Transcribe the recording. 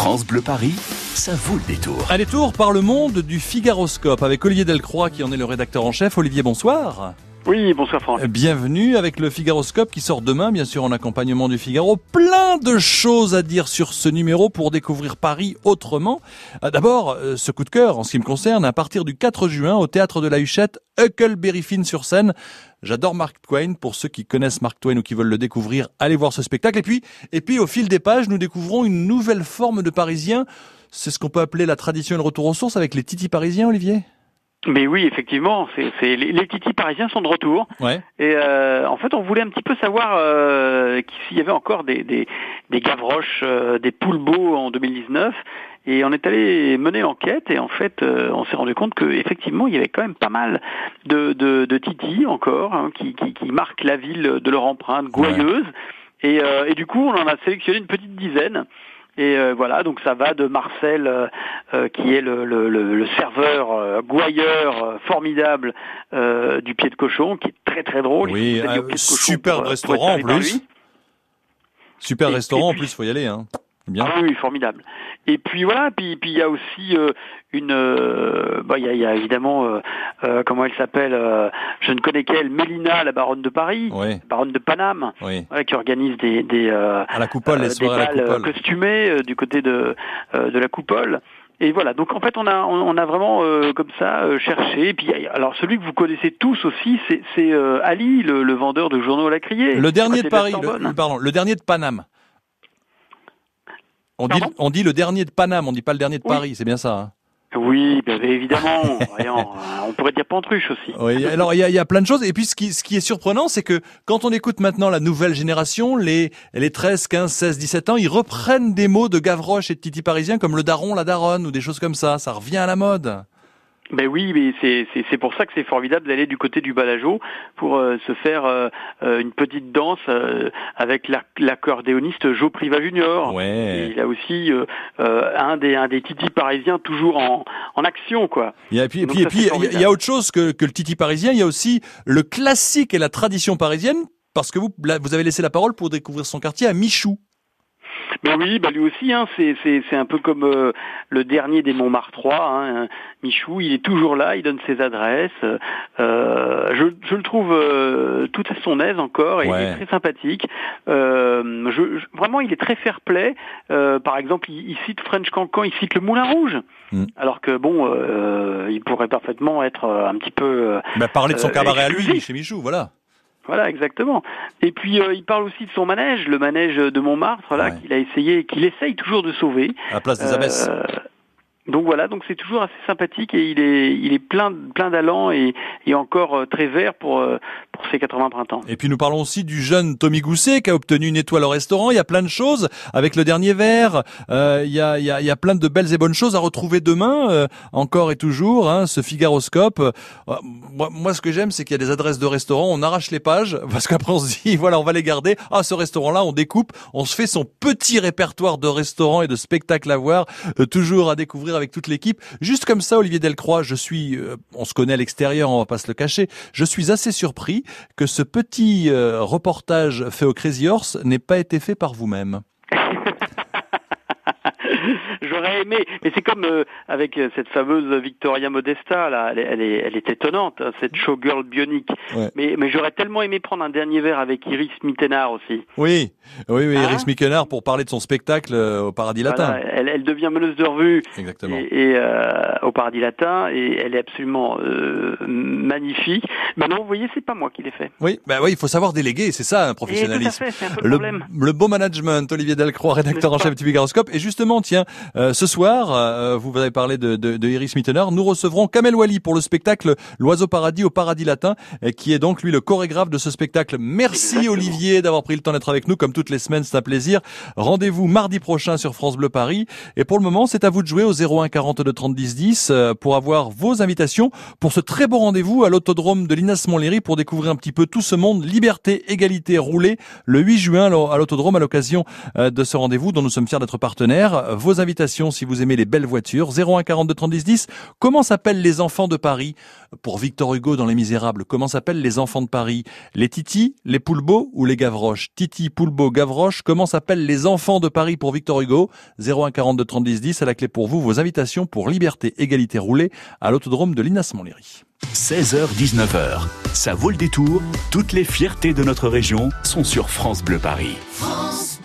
France Bleu Paris, ça vaut le détour. Un détour par le monde du Figaroscope avec Olivier Delcroix qui en est le rédacteur en chef. Olivier, bonsoir. Oui, bonsoir Franck. Bienvenue avec le Figaroscope qui sort demain, bien sûr en accompagnement du Figaro. Plein de choses à dire sur ce numéro pour découvrir Paris autrement. Euh, D'abord, euh, ce coup de cœur en ce qui me concerne, à partir du 4 juin au théâtre de la Huchette, Huckleberry Finn sur scène. J'adore Mark Twain. Pour ceux qui connaissent Mark Twain ou qui veulent le découvrir, allez voir ce spectacle. Et puis, et puis au fil des pages, nous découvrons une nouvelle forme de Parisien. C'est ce qu'on peut appeler la tradition et le retour aux sources avec les titis parisiens, Olivier? Mais oui, effectivement, c'est, c'est les, les titis parisiens sont de retour. Ouais. Et euh, en fait, on voulait un petit peu savoir euh, s'il y avait encore des, des, des Gavroches, euh, des Poulbeaux en 2019. Et on est allé mener l'enquête et en fait, euh, on s'est rendu compte qu'effectivement, il y avait quand même pas mal de, de, de titis encore hein, qui, qui, qui marquent la ville de leur empreinte gouailleuse. Et, euh, et du coup, on en a sélectionné une petite dizaine. Et euh, voilà, donc ça va de Marcel, euh, euh, qui est le, le, le, le serveur gouailleur formidable du pied de cochon, qui est très très drôle. Oui, un restaurant en plus. Super Et- restaurant, et en plus, faut y aller. Hein. Bien. Ah oui, formidable. Et puis voilà, puis puis il y a aussi euh, une, euh, bah il y a, il y a évidemment euh, euh, comment elle s'appelle, euh, je ne connais qu'elle, Mélina, la baronne de Paris, Oui, baronne de Paname, oui. qui organise des des À la coupole, les des soirées à la coupole. costumées du côté de de la coupole. Et voilà, donc en fait on a on, a vraiment euh, comme ça euh, cherché. Et puis y alors celui que vous connaissez tous aussi, c'est c'est euh, Ali, le, le vendeur de journaux à la criée. Le dernier de Paris, le, pardon, le dernier de Paname. On dit, on dit le dernier de Paname, on dit pas le dernier de Oui. Paris, c'est bien ça. hein? Oui, ben, évidemment. Euh, on pourrait dire Pantruche aussi. Oui, alors il y a, plein de choses. Et puis ce qui, ce qui est surprenant, c'est que quand on écoute maintenant la nouvelle génération, les, les 13, 15, 16, 17 ans, ils reprennent des mots de Gavroche et de Titi Parisien comme le daron, la daronne ou des choses comme ça. Ça revient à la mode. Ben oui, mais c'est c'est c'est pour ça que c'est formidable d'aller du côté du Balageau pour euh, se faire euh, euh, une petite danse euh, avec l'ac- l'accordéoniste Joe Priva Junior. Ouais. Il a aussi euh, euh, un des un des titis parisiens toujours en en action quoi. Et puis, et Donc puis, et puis, il y a- autre chose que, que le Titi parisien. Il y a aussi le classique et la tradition parisienne. Parce que vous, là, vous avez laissé la parole pour découvrir son quartier à Michou. Mais oui, bah lui aussi, hein, c'est un peu comme euh, le dernier des Montmartrois. Hein, Michou, il est toujours là, il donne ses adresses. Euh, je, je le trouve euh, tout à son aise encore, et il est très sympathique. Euh, je, je- vraiment, il est très fair-play. Euh, par exemple, il, il cite French Cancan, il cite le Moulin Rouge, Mm. alors que bon, euh, il pourrait parfaitement être un petit peu euh, Bah, parler de son cabaret à lui, chez Michou, voilà. Voilà, exactement. Et puis euh, il parle aussi de son manège, le manège de Montmartre, là, Ouais. qu'il a essayé, qu'il essaye toujours de sauver. À la place des abbesses. Euh, donc voilà, donc c'est toujours assez sympathique et il est il est plein plein d'allant et, et encore euh, très vert pour euh, pour ses 80 printemps. Et puis nous parlons aussi du jeune Tommy Gousset qui a obtenu une étoile au restaurant. Il y a plein de choses avec le dernier verre. Euh, il, y a, il, y a, il y a plein de belles et bonnes choses à retrouver demain, euh, encore et toujours. Hein, ce Figaroscope. Euh, moi, moi, ce que j'aime, c'est qu'il y a des adresses de restaurants. On arrache les pages parce qu'après on se dit voilà, on va les garder. Ah, ce restaurant-là, on découpe. On se fait son petit répertoire de restaurants et de spectacles à voir, euh, toujours à découvrir avec toute l'équipe. Juste comme ça, Olivier Delcroix, je suis, euh, on se connaît à l'extérieur, on va pas se le cacher. Je suis assez surpris que ce petit euh, reportage fait au Crazy Horse n'ait pas été fait par vous-même. J'aurais aimé, mais c'est comme euh, avec euh, cette fameuse Victoria Modesta là, elle est elle est, elle est étonnante, hein, cette showgirl bionique. Ouais. Mais mais j'aurais tellement aimé prendre un dernier verre avec Iris Mittenard aussi. Oui, oui, oui, Hein Eric Mickenard pour parler de son spectacle euh, au Paradis Latin. Elle, elle devient meneuse de revue Exactement. et, et, euh, au Paradis Latin et elle est absolument magnifique. Maintenant, vous voyez, c'est pas moi qui l'ai fait. Oui, bah oui, il faut savoir déléguer, c'est ça un Et tout à professionnalisme. fait, c'est un peu le, Le, problème. le beau management, Olivier Delcroix, rédacteur en chef du Bigaroscope. Et justement, tiens, euh, ce soir, euh, vous avez parlé de, de, de Iris Mittenard, nous recevrons Kamel Wally pour le spectacle L'Oiseau Paradis au Paradis Latin, et qui est donc lui le chorégraphe de ce spectacle. Merci Exactement. Olivier d'avoir pris le temps d'être avec nous, comme toutes les semaines, c'est un plaisir. Rendez-vous mardi prochain sur France Bleu Paris. Et pour le moment, c'est à vous de jouer au 01 42 30 10 10 euh, pour avoir vos invitations pour ce très beau rendez-vous à l'autodrome de Linas Montlhéry pour découvrir un petit peu tout ce monde liberté, égalité, roulé le 8 juin à l'autodrome à l'occasion euh, de ce rendez-vous dont nous sommes fiers d'être partenaires. Vos invitations si vous aimez les belles voitures. 01 42 30 10 10. Comment s'appellent les enfants de Paris Pour Victor Hugo dans Les Misérables, comment s'appellent les enfants de Paris Les Titi, les Poulbeau ou les Gavroches Titi, Poulbeau, Gavroche, comment s'appellent les enfants de Paris pour Victor Hugo 01 42 30 10 10. À la clé pour vous, vos invitations pour Liberté, Égalité, Roulée à l'autodrome de Linas Montlhéry. 16h-19h, ça vaut le détour. Toutes les fiertés de notre région sont sur France Bleu Paris. France